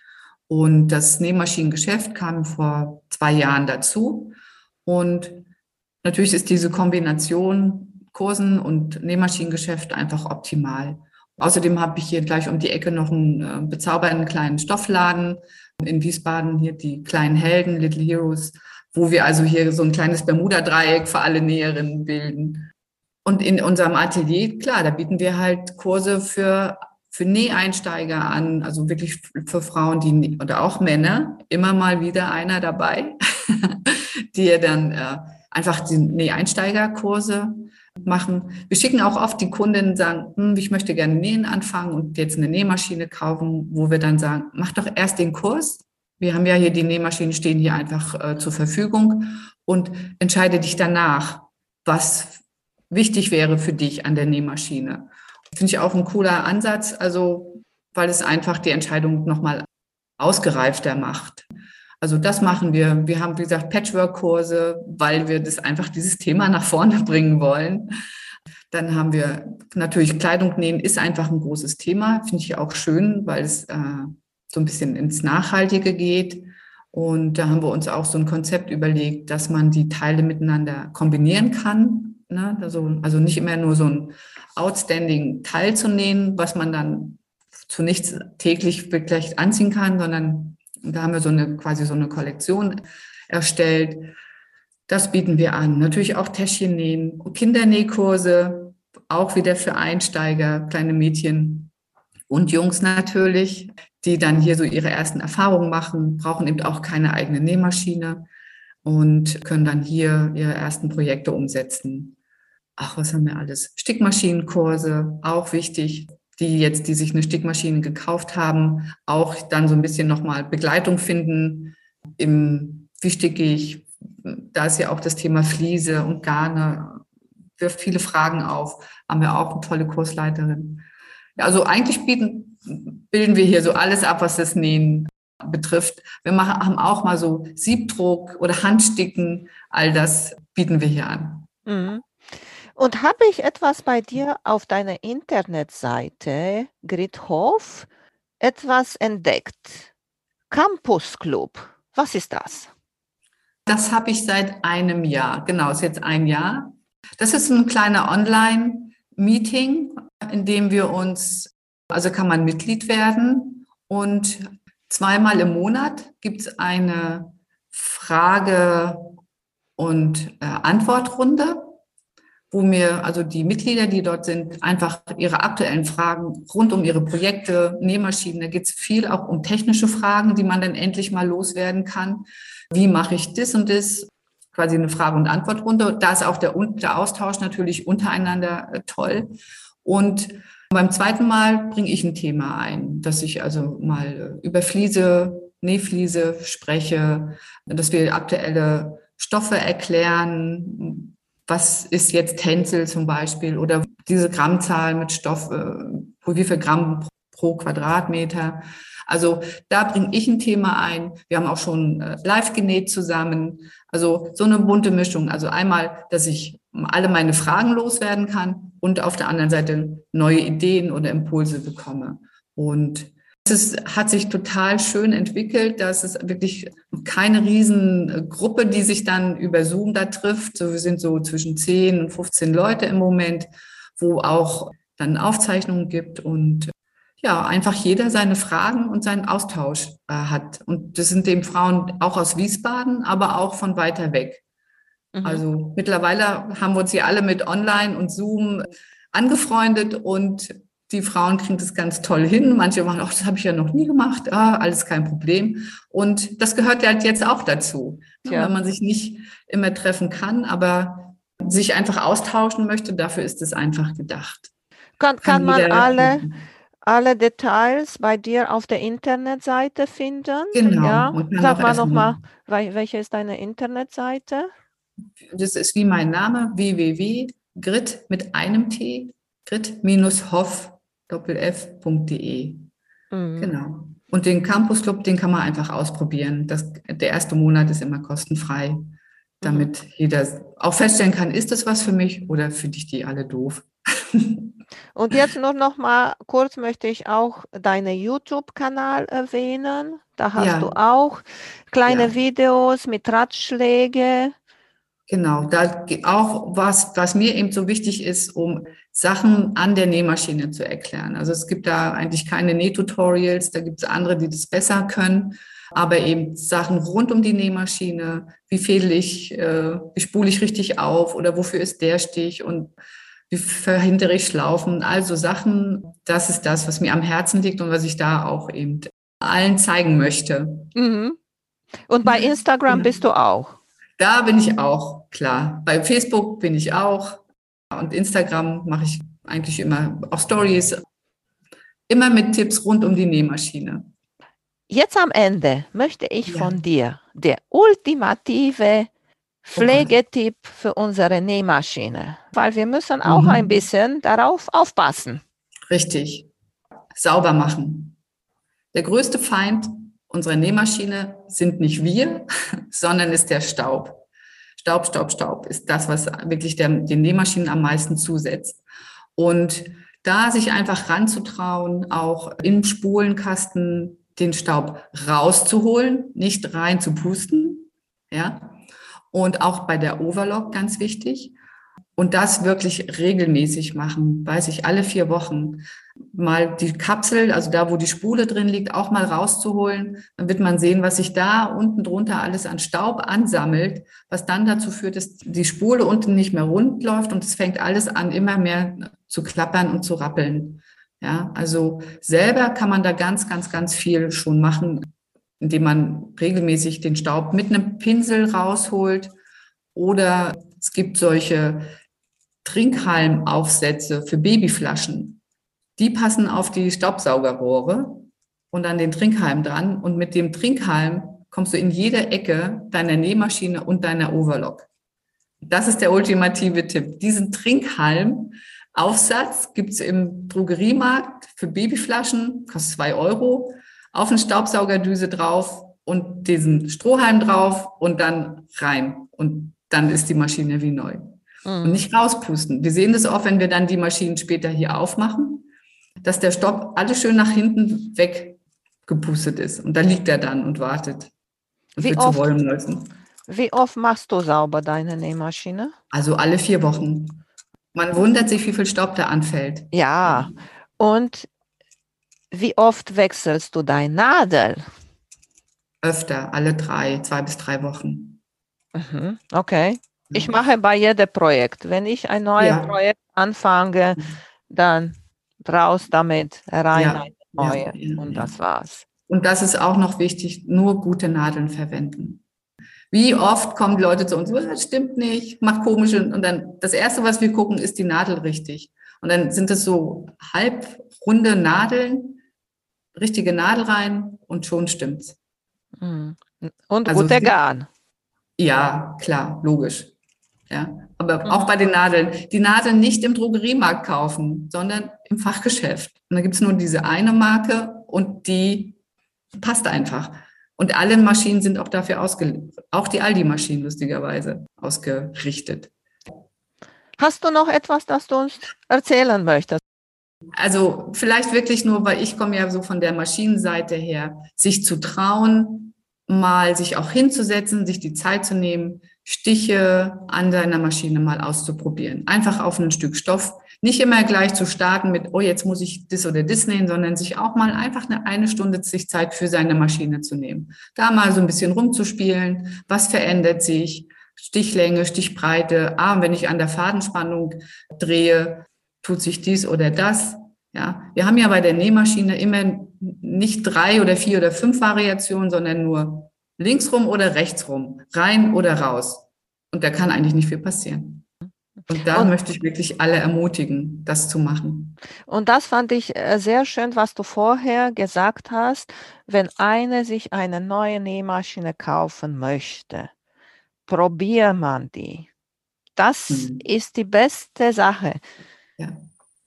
Und das Nähmaschinengeschäft kam vor zwei Jahren dazu. Und natürlich ist diese Kombination Kursen und Nähmaschinengeschäft einfach optimal. Außerdem habe ich hier gleich um die Ecke noch einen äh, bezaubernden kleinen Stoffladen in Wiesbaden, hier die kleinen Helden, Little Heroes, wo wir also hier so ein kleines Bermuda-Dreieck für alle Näherinnen bilden. Und in unserem Atelier, klar, da bieten wir halt Kurse für, für Näheinsteiger an, also wirklich für Frauen, die oder auch Männer, immer mal wieder einer dabei, *laughs* die dann äh, einfach die Näheinsteigerkurse machen. Wir schicken auch oft die Kundinnen sagen, hm, ich möchte gerne nähen anfangen und jetzt eine Nähmaschine kaufen, wo wir dann sagen, mach doch erst den Kurs. Wir haben ja hier die Nähmaschinen stehen hier einfach äh, zur Verfügung und entscheide dich danach, was wichtig wäre für dich an der Nähmaschine. Finde ich auch ein cooler Ansatz, also weil es einfach die Entscheidung nochmal ausgereifter macht. Also das machen wir. Wir haben, wie gesagt, Patchwork-Kurse, weil wir das einfach dieses Thema nach vorne *laughs* bringen wollen. Dann haben wir natürlich Kleidung nähen ist einfach ein großes Thema, finde ich auch schön, weil es äh, so ein bisschen ins Nachhaltige geht. Und da haben wir uns auch so ein Konzept überlegt, dass man die Teile miteinander kombinieren kann. Ne? Also, also nicht immer nur so ein outstanding Teil zu nähen, was man dann zu nichts täglich vielleicht anziehen kann, sondern da haben wir so eine quasi so eine Kollektion erstellt. Das bieten wir an. Natürlich auch Täschchen nähen, Kindernähkurse, auch wieder für Einsteiger, kleine Mädchen und Jungs natürlich, die dann hier so ihre ersten Erfahrungen machen, brauchen eben auch keine eigene Nähmaschine und können dann hier ihre ersten Projekte umsetzen. Ach, was haben wir alles? Stickmaschinenkurse, auch wichtig. Die jetzt, die sich eine Stickmaschine gekauft haben, auch dann so ein bisschen nochmal Begleitung finden im, wie sticke ich, da ist ja auch das Thema Fliese und Garne, wirft viele Fragen auf, haben wir auch eine tolle Kursleiterin. Also eigentlich bieten, bilden wir hier so alles ab, was das Nähen betrifft. Wir machen, haben auch mal so Siebdruck oder Handsticken, all das bieten wir hier an. Mhm. Und habe ich etwas bei dir auf deiner Internetseite, Grithof, etwas entdeckt? Campus Club, was ist das? Das habe ich seit einem Jahr, genau, ist jetzt ein Jahr. Das ist ein kleiner Online-Meeting, in dem wir uns, also kann man Mitglied werden und zweimal im Monat gibt es eine Frage- und äh, Antwortrunde, wo mir also die Mitglieder, die dort sind, einfach ihre aktuellen Fragen rund um ihre Projekte, Nähmaschinen, da geht es viel auch um technische Fragen, die man dann endlich mal loswerden kann. Wie mache ich das und das? Quasi eine Frage- und Antwortrunde. Da ist auch der, der Austausch natürlich untereinander äh, toll. Und beim zweiten Mal bringe ich ein Thema ein, dass ich also mal über Fliese, Nähfliese spreche, dass wir aktuelle Stoffe erklären. Was ist jetzt Tänzel zum Beispiel oder diese Grammzahl mit Stoff, äh, wie viel Gramm pro Quadratmeter. Also da bringe ich ein Thema ein. Wir haben auch schon äh, live genäht zusammen. Also so eine bunte Mischung. Also einmal, dass ich alle meine Fragen loswerden kann und auf der anderen Seite neue Ideen oder Impulse bekomme. Und es hat sich total schön entwickelt, dass es wirklich keine Riesengruppe, die sich dann über Zoom da trifft. So, wir sind so zwischen 10 und 15 Leute im Moment, wo auch dann Aufzeichnungen gibt und ja, einfach jeder seine Fragen und seinen Austausch äh, hat. Und das sind eben Frauen auch aus Wiesbaden, aber auch von weiter weg. Mhm. Also mittlerweile haben wir uns hier alle mit Online und Zoom angefreundet und die Frauen kriegen das ganz toll hin. Manche machen, ach, das habe ich ja noch nie gemacht. Ah, alles kein Problem. Und das gehört ja halt jetzt auch dazu. Ja. Wenn man sich nicht immer treffen kann, aber sich einfach austauschen möchte, dafür ist es einfach gedacht. Kann, kann, kann man alle, alle Details bei dir auf der Internetseite finden? Genau. Ja. Sag mal nochmal, welche ist deine Internetseite? Das ist wie mein Name, www.grit mit einem T, grit-hoff.de. Mhm. Genau. Und den Campus Club, den kann man einfach ausprobieren. Das, der erste Monat ist immer kostenfrei, damit mhm. jeder auch feststellen kann, ist das was für mich oder finde ich die alle doof? *laughs* Und jetzt nur noch mal kurz möchte ich auch deinen YouTube-Kanal erwähnen. Da hast ja. du auch kleine ja. Videos mit Ratschläge. Genau, da auch was, was mir eben so wichtig ist, um Sachen an der Nähmaschine zu erklären. Also es gibt da eigentlich keine Nähtutorials, da gibt es andere, die das besser können, aber eben Sachen rund um die Nähmaschine, wie fädel ich, äh, wie spule ich richtig auf oder wofür ist der Stich und wie verhindere ich Schlaufen, also Sachen, das ist das, was mir am Herzen liegt und was ich da auch eben allen zeigen möchte. Mhm. Und bei Instagram bist du auch? Da bin ich auch, klar. Bei Facebook bin ich auch und Instagram mache ich eigentlich immer auch Stories, immer mit Tipps rund um die Nähmaschine. Jetzt am Ende möchte ich ja. von dir der ultimative Pflegetipp für unsere Nähmaschine, weil wir müssen auch mhm. ein bisschen darauf aufpassen. Richtig. Sauber machen. Der größte Feind unserer Nähmaschine sind nicht wir, *laughs* sondern ist der Staub. Staub, Staub, Staub ist das, was wirklich der, den Nähmaschinen am meisten zusetzt. Und da sich einfach ranzutrauen, auch im Spulenkasten den Staub rauszuholen, nicht rein zu pusten, ja. Und auch bei der Overlock ganz wichtig. Und das wirklich regelmäßig machen, weiß ich, alle vier Wochen mal die Kapsel, also da, wo die Spule drin liegt, auch mal rauszuholen. Dann wird man sehen, was sich da unten drunter alles an Staub ansammelt, was dann dazu führt, dass die Spule unten nicht mehr rund läuft und es fängt alles an, immer mehr zu klappern und zu rappeln. Ja, also selber kann man da ganz, ganz, ganz viel schon machen, indem man regelmäßig den Staub mit einem Pinsel rausholt oder es gibt solche Trinkhalmaufsätze für Babyflaschen. Die passen auf die Staubsaugerrohre und an den Trinkhalm dran. Und mit dem Trinkhalm kommst du in jede Ecke deiner Nähmaschine und deiner Overlock. Das ist der ultimative Tipp. Diesen Trinkhalm-Aufsatz gibt's im Drogeriemarkt für Babyflaschen, kostet zwei Euro, auf eine Staubsaugerdüse drauf und diesen Strohhalm drauf und dann rein. Und dann ist die Maschine wie neu. Und nicht rauspusten. Wir sehen das oft, wenn wir dann die Maschinen später hier aufmachen dass der Stopp alles schön nach hinten weggepustet ist. Und da liegt er dann und wartet. Und wie, oft, wie oft machst du sauber deine Nähmaschine? Also alle vier Wochen. Man wundert sich, wie viel Staub da anfällt. Ja, und wie oft wechselst du deine Nadel? Öfter, alle drei, zwei bis drei Wochen. Mhm, okay. Ich mache bei jedem Projekt. Wenn ich ein neues ja. Projekt anfange, dann raus damit, rein ja, eine neue. Und das war's. Und das ist auch noch wichtig, nur gute Nadeln verwenden. Wie oft kommen die Leute zu uns, oh, das stimmt nicht, macht komisch. Und dann das Erste, was wir gucken, ist die Nadel richtig. Und dann sind es so halbrunde Nadeln, richtige Nadel rein und schon stimmt's. Hm. Und also, guter Garn. Ja, klar, logisch. Ja, aber mhm. auch bei den Nadeln. Die Nadeln nicht im Drogeriemarkt kaufen, sondern im Fachgeschäft. Und da gibt es nur diese eine Marke und die passt einfach. Und alle Maschinen sind auch dafür ausgerichtet, auch die Aldi-Maschinen lustigerweise ausgerichtet. Hast du noch etwas, das du uns erzählen möchtest? Also vielleicht wirklich nur, weil ich komme ja so von der Maschinenseite her, sich zu trauen, mal sich auch hinzusetzen, sich die Zeit zu nehmen, Stiche an deiner Maschine mal auszuprobieren. Einfach auf ein Stück Stoff. Nicht immer gleich zu starten mit, oh, jetzt muss ich das oder das nähen, sondern sich auch mal einfach eine, eine Stunde sich Zeit für seine Maschine zu nehmen. Da mal so ein bisschen rumzuspielen. Was verändert sich? Stichlänge, Stichbreite. Ah, wenn ich an der Fadenspannung drehe, tut sich dies oder das. Ja, wir haben ja bei der Nähmaschine immer nicht drei oder vier oder fünf Variationen, sondern nur linksrum oder rechtsrum, rein oder raus. Und da kann eigentlich nicht viel passieren. Und da und, möchte ich wirklich alle ermutigen, das zu machen. Und das fand ich äh, sehr schön, was du vorher gesagt hast. Wenn eine sich eine neue Nähmaschine kaufen möchte, probiert man die. Das mhm. ist die beste Sache. Ja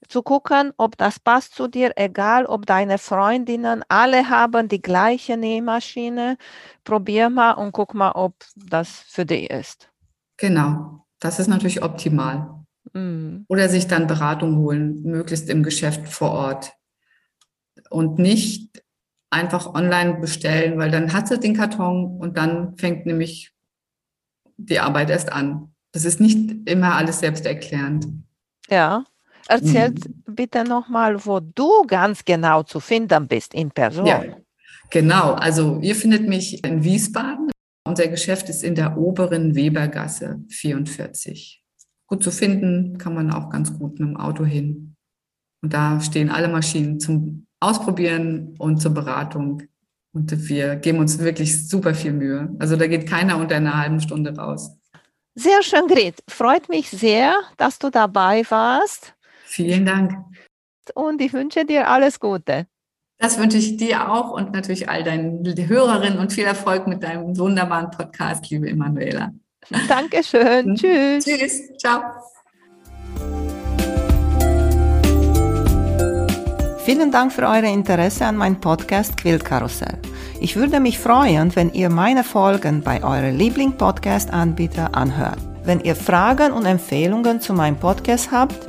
zu gucken, ob das passt zu dir, egal ob deine Freundinnen alle haben die gleiche Nähmaschine. Probier mal und guck mal, ob das für dich ist. Genau, das ist natürlich optimal. Mhm. Oder sich dann Beratung holen, möglichst im Geschäft vor Ort. Und nicht einfach online bestellen, weil dann hat sie den Karton und dann fängt nämlich die Arbeit erst an. Das ist nicht immer alles selbsterklärend. Ja, Erzähl mhm. bitte nochmal, wo du ganz genau zu finden bist in Person. Ja, genau. Also ihr findet mich in Wiesbaden. Unser Geschäft ist in der oberen Webergasse 44. Gut zu finden, kann man auch ganz gut mit dem Auto hin. Und da stehen alle Maschinen zum Ausprobieren und zur Beratung. Und wir geben uns wirklich super viel Mühe. Also da geht keiner unter einer halben Stunde raus. Sehr schön, Gret. Freut mich sehr, dass du dabei warst. Vielen Dank. Und ich wünsche dir alles Gute. Das wünsche ich dir auch und natürlich all deinen Hörerinnen und viel Erfolg mit deinem wunderbaren Podcast, liebe Emanuela. Dankeschön. *laughs* Tschüss. Tschüss. Ciao. Vielen Dank für euer Interesse an meinem Podcast Quillkarussell. Ich würde mich freuen, wenn ihr meine Folgen bei eurem Liebling-Podcast-Anbieter anhört. Wenn ihr Fragen und Empfehlungen zu meinem Podcast habt,